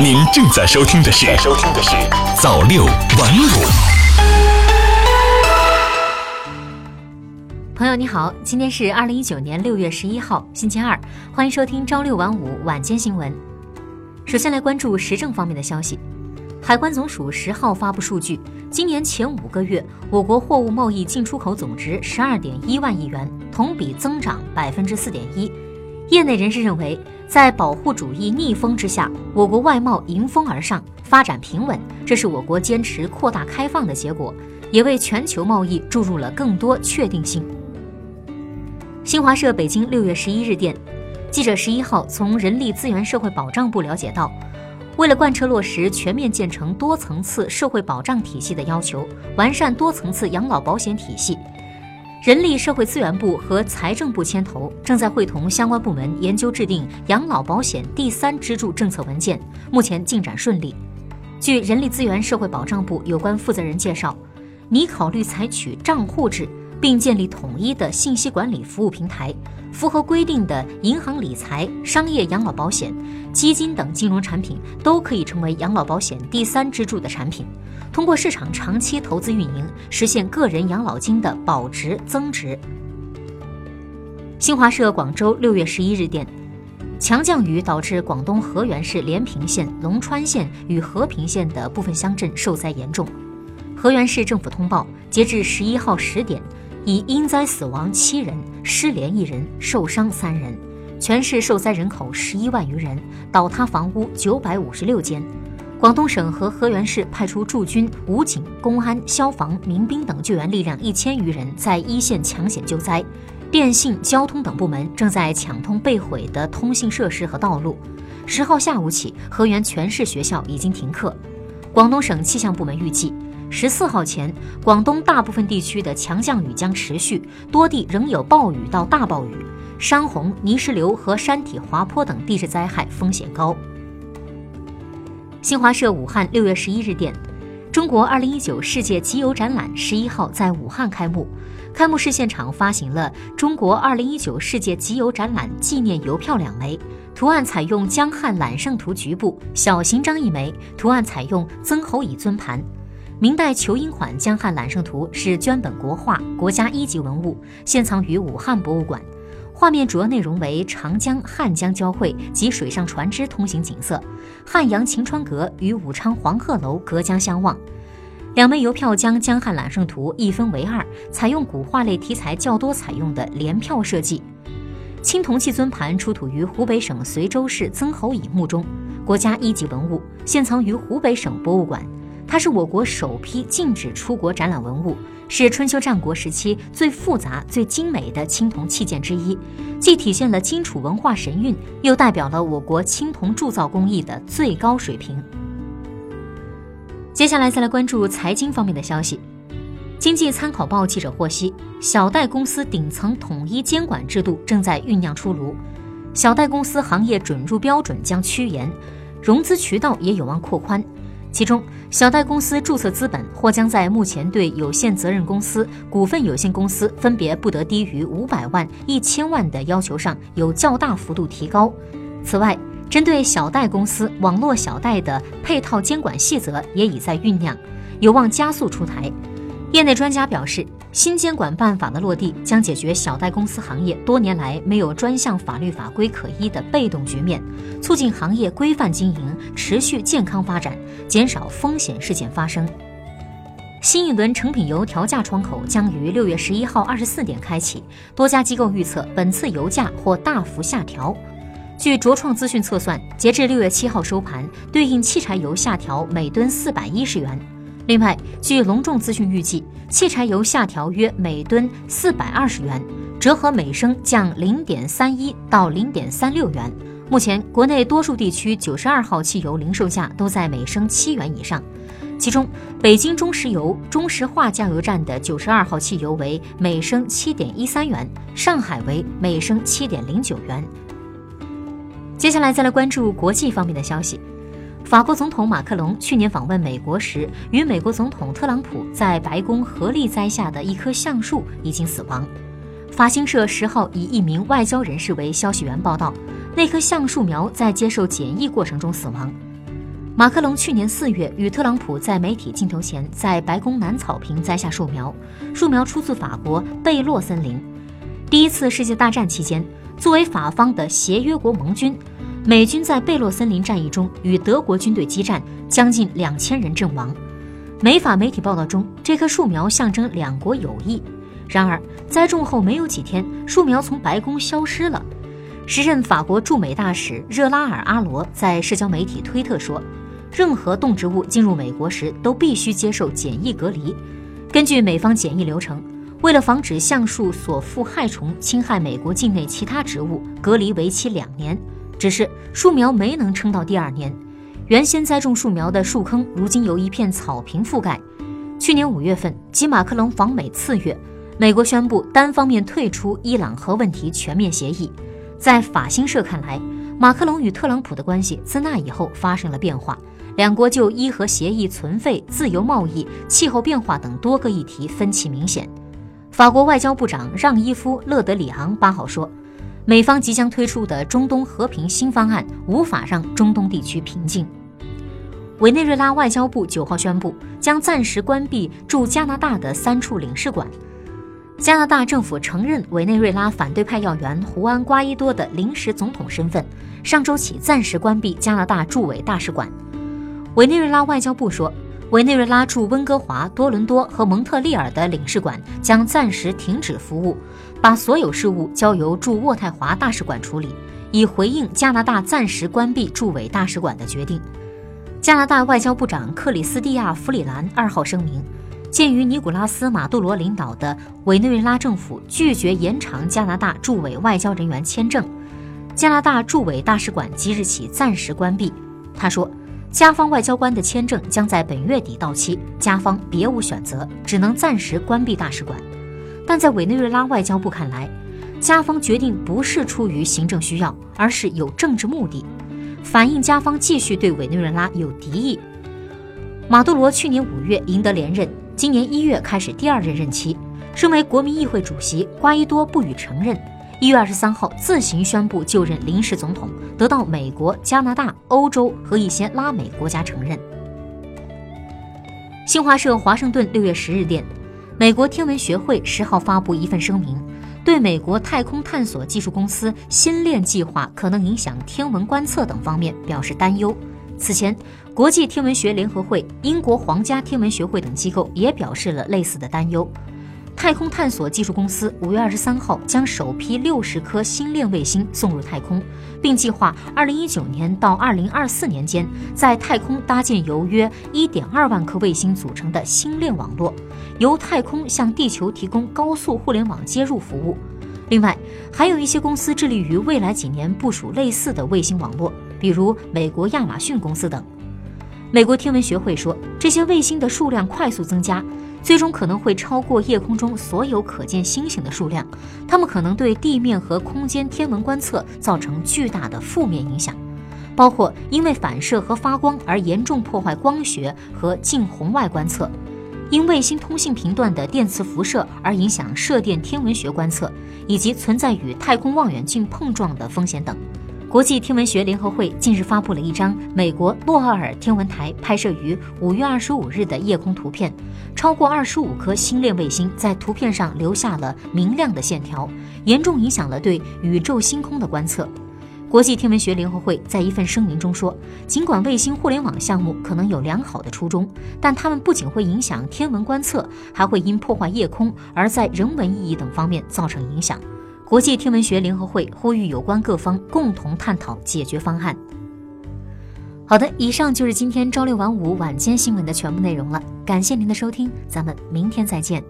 您正在收听的是《收听的是早六晚五》。朋友你好，今天是二零一九年六月十一号，星期二，欢迎收听朝六晚五晚间新闻。首先来关注时政方面的消息。海关总署十号发布数据，今年前五个月，我国货物贸易进出口总值十二点一万亿元，同比增长百分之四点一。业内人士认为，在保护主义逆风之下，我国外贸迎风而上，发展平稳，这是我国坚持扩大开放的结果，也为全球贸易注入了更多确定性。新华社北京六月十一日电，记者十一号从人力资源社会保障部了解到。为了贯彻落实全面建成多层次社会保障体系的要求，完善多层次养老保险体系，人力社会资源部和财政部牵头，正在会同相关部门研究制定养老保险第三支柱政策文件，目前进展顺利。据人力资源社会保障部有关负责人介绍，拟考虑采取账户制。并建立统一的信息管理服务平台，符合规定的银行理财、商业养老保险、基金等金融产品都可以成为养老保险第三支柱的产品，通过市场长期投资运营，实现个人养老金的保值增值。新华社广州六月十一日电，强降雨导致广东河源市连平县、龙川县与和平县的部分乡镇受灾严重。河源市政府通报，截至十一号十点。已因灾死亡七人，失联一人，受伤三人，全市受灾人口十一万余人，倒塌房屋九百五十六间。广东省和河源市派出驻军、武警、公安、消防、民兵等救援力量一千余人，在一线抢险救灾。电信、交通等部门正在抢通被毁的通信设施和道路。十号下午起，河源全市学校已经停课。广东省气象部门预计。十四号前，广东大部分地区的强降雨将持续，多地仍有暴雨到大暴雨，山洪、泥石流和山体滑坡等地质灾害风险高。新华社武汉六月十一日电，中国二零一九世界集邮展览十一号在武汉开幕，开幕式现场发行了中国二零一九世界集邮展览纪念邮票两枚，图案采用江汉揽胜图局部，小型章一枚，图案采用曾侯乙尊盘。明代仇英款江汉揽胜图是绢本国画，国家一级文物，现藏于武汉博物馆。画面主要内容为长江、汉江交汇及水上船只通行景色，汉阳晴川阁与武昌黄鹤楼隔江相望。两枚邮票将江汉揽胜图一分为二，采用古画类题材较多采用的联票设计。青铜器尊盘出土于湖北省随州市曾侯乙墓中，国家一级文物，现藏于湖北省博物馆。它是我国首批禁止出国展览文物，是春秋战国时期最复杂、最精美的青铜器件之一，既体现了荆楚文化神韵，又代表了我国青铜铸造工艺的最高水平。接下来再来关注财经方面的消息。经济参考报记者获悉，小贷公司顶层统一监管制度正在酝酿出炉，小贷公司行业准入标准将趋严，融资渠道也有望扩宽。其中，小贷公司注册资本或将在目前对有限责任公司、股份有限公司分别不得低于五百万、一千万的要求上有较大幅度提高。此外，针对小贷公司、网络小贷的配套监管细则也已在酝酿，有望加速出台。业内专家表示。新监管办法的落地，将解决小贷公司行业多年来没有专项法律法规可依的被动局面，促进行业规范经营、持续健康发展，减少风险事件发生。新一轮成品油调价窗口将于六月十一号二十四点开启，多家机构预测本次油价或大幅下调。据卓创资讯测算，截至六月七号收盘，对应汽柴油下调每吨四百一十元。另外，据隆重资讯预计，汽柴油下调约每吨四百二十元，折合每升降零点三一到零点三六元。目前，国内多数地区九十二号汽油零售价都在每升七元以上，其中北京中石油中石化加油站的九十二号汽油为每升七点一三元，上海为每升七点零九元。接下来再来关注国际方面的消息。法国总统马克龙去年访问美国时，与美国总统特朗普在白宫合力栽下的一棵橡树已经死亡。法新社十号以一名外交人士为消息源报道，那棵橡树苗在接受检疫过程中死亡。马克龙去年四月与特朗普在媒体镜头前在白宫南草坪栽下树苗，树苗出自法国贝洛森林。第一次世界大战期间，作为法方的协约国盟军，美军在贝洛森林战役中与德国军队激战，将近两千人阵亡。美法媒体报道中，这棵树苗象征两国友谊。然而，栽种后没有几天，树苗从白宫消失了。时任法国驻美大使热拉尔·阿罗在社交媒体推特说。任何动植物进入美国时都必须接受检疫隔离。根据美方检疫流程，为了防止橡树所附害虫侵害美国境内其他植物，隔离为期两年。只是树苗没能撑到第二年。原先栽种树苗的树坑，如今由一片草坪覆盖。去年五月份，即马克龙访美次月，美国宣布单方面退出伊朗核问题全面协议。在法新社看来，马克龙与特朗普的关系自那以后发生了变化。两国就伊核协议存废、自由贸易、气候变化等多个议题分歧明显。法国外交部长让·伊夫·勒德里昂八号说，美方即将推出的中东和平新方案无法让中东地区平静。委内瑞拉外交部九号宣布，将暂时关闭驻加拿大的三处领事馆。加拿大政府承认委内瑞拉反对派要员胡安·瓜伊多的临时总统身份，上周起暂时关闭加拿大驻委大使馆。委内瑞拉外交部说，委内瑞拉驻温哥华、多伦多和蒙特利尔的领事馆将暂时停止服务，把所有事务交由驻渥太华大使馆处理，以回应加拿大暂时关闭驻委大使馆的决定。加拿大外交部长克里斯蒂亚·弗里兰二号声明，鉴于尼古拉斯·马杜罗领导的委内瑞拉政府拒绝延长加拿大驻委外交人员签证，加拿大驻委大使馆即日起暂时关闭。他说。加方外交官的签证将在本月底到期，加方别无选择，只能暂时关闭大使馆。但在委内瑞拉外交部看来，加方决定不是出于行政需要，而是有政治目的，反映加方继续对委内瑞拉有敌意。马杜罗去年五月赢得连任，今年一月开始第二任任期，身为国民议会主席，瓜伊多不予承认。一月二十三号自行宣布就任临时总统，得到美国、加拿大、欧洲和一些拉美国家承认。新华社华盛顿六月十日电，美国天文学会十号发布一份声明，对美国太空探索技术公司星链计划可能影响天文观测等方面表示担忧。此前，国际天文学联合会、英国皇家天文学会等机构也表示了类似的担忧。太空探索技术公司五月二十三号将首批六十颗星链卫星送入太空，并计划二零一九年到二零二四年间在太空搭建由约一点二万颗卫星组成的星链网络，由太空向地球提供高速互联网接入服务。另外，还有一些公司致力于未来几年部署类似的卫星网络，比如美国亚马逊公司等。美国天文学会说，这些卫星的数量快速增加。最终可能会超过夜空中所有可见星星的数量，它们可能对地面和空间天文观测造成巨大的负面影响，包括因为反射和发光而严重破坏光学和近红外观测，因卫星通信频段的电磁辐射而影响射电天文学观测，以及存在与太空望远镜碰撞的风险等。国际天文学联合会近日发布了一张美国诺奥尔天文台拍摄于五月二十五日的夜空图片，超过二十五颗星链卫星在图片上留下了明亮的线条，严重影响了对宇宙星空的观测。国际天文学联合会在一份声明中说，尽管卫星互联网项目可能有良好的初衷，但它们不仅会影响天文观测，还会因破坏夜空而在人文意义等方面造成影响。国际天文学联合会呼吁有关各方共同探讨解决方案。好的，以上就是今天朝六晚五晚间新闻的全部内容了，感谢您的收听，咱们明天再见。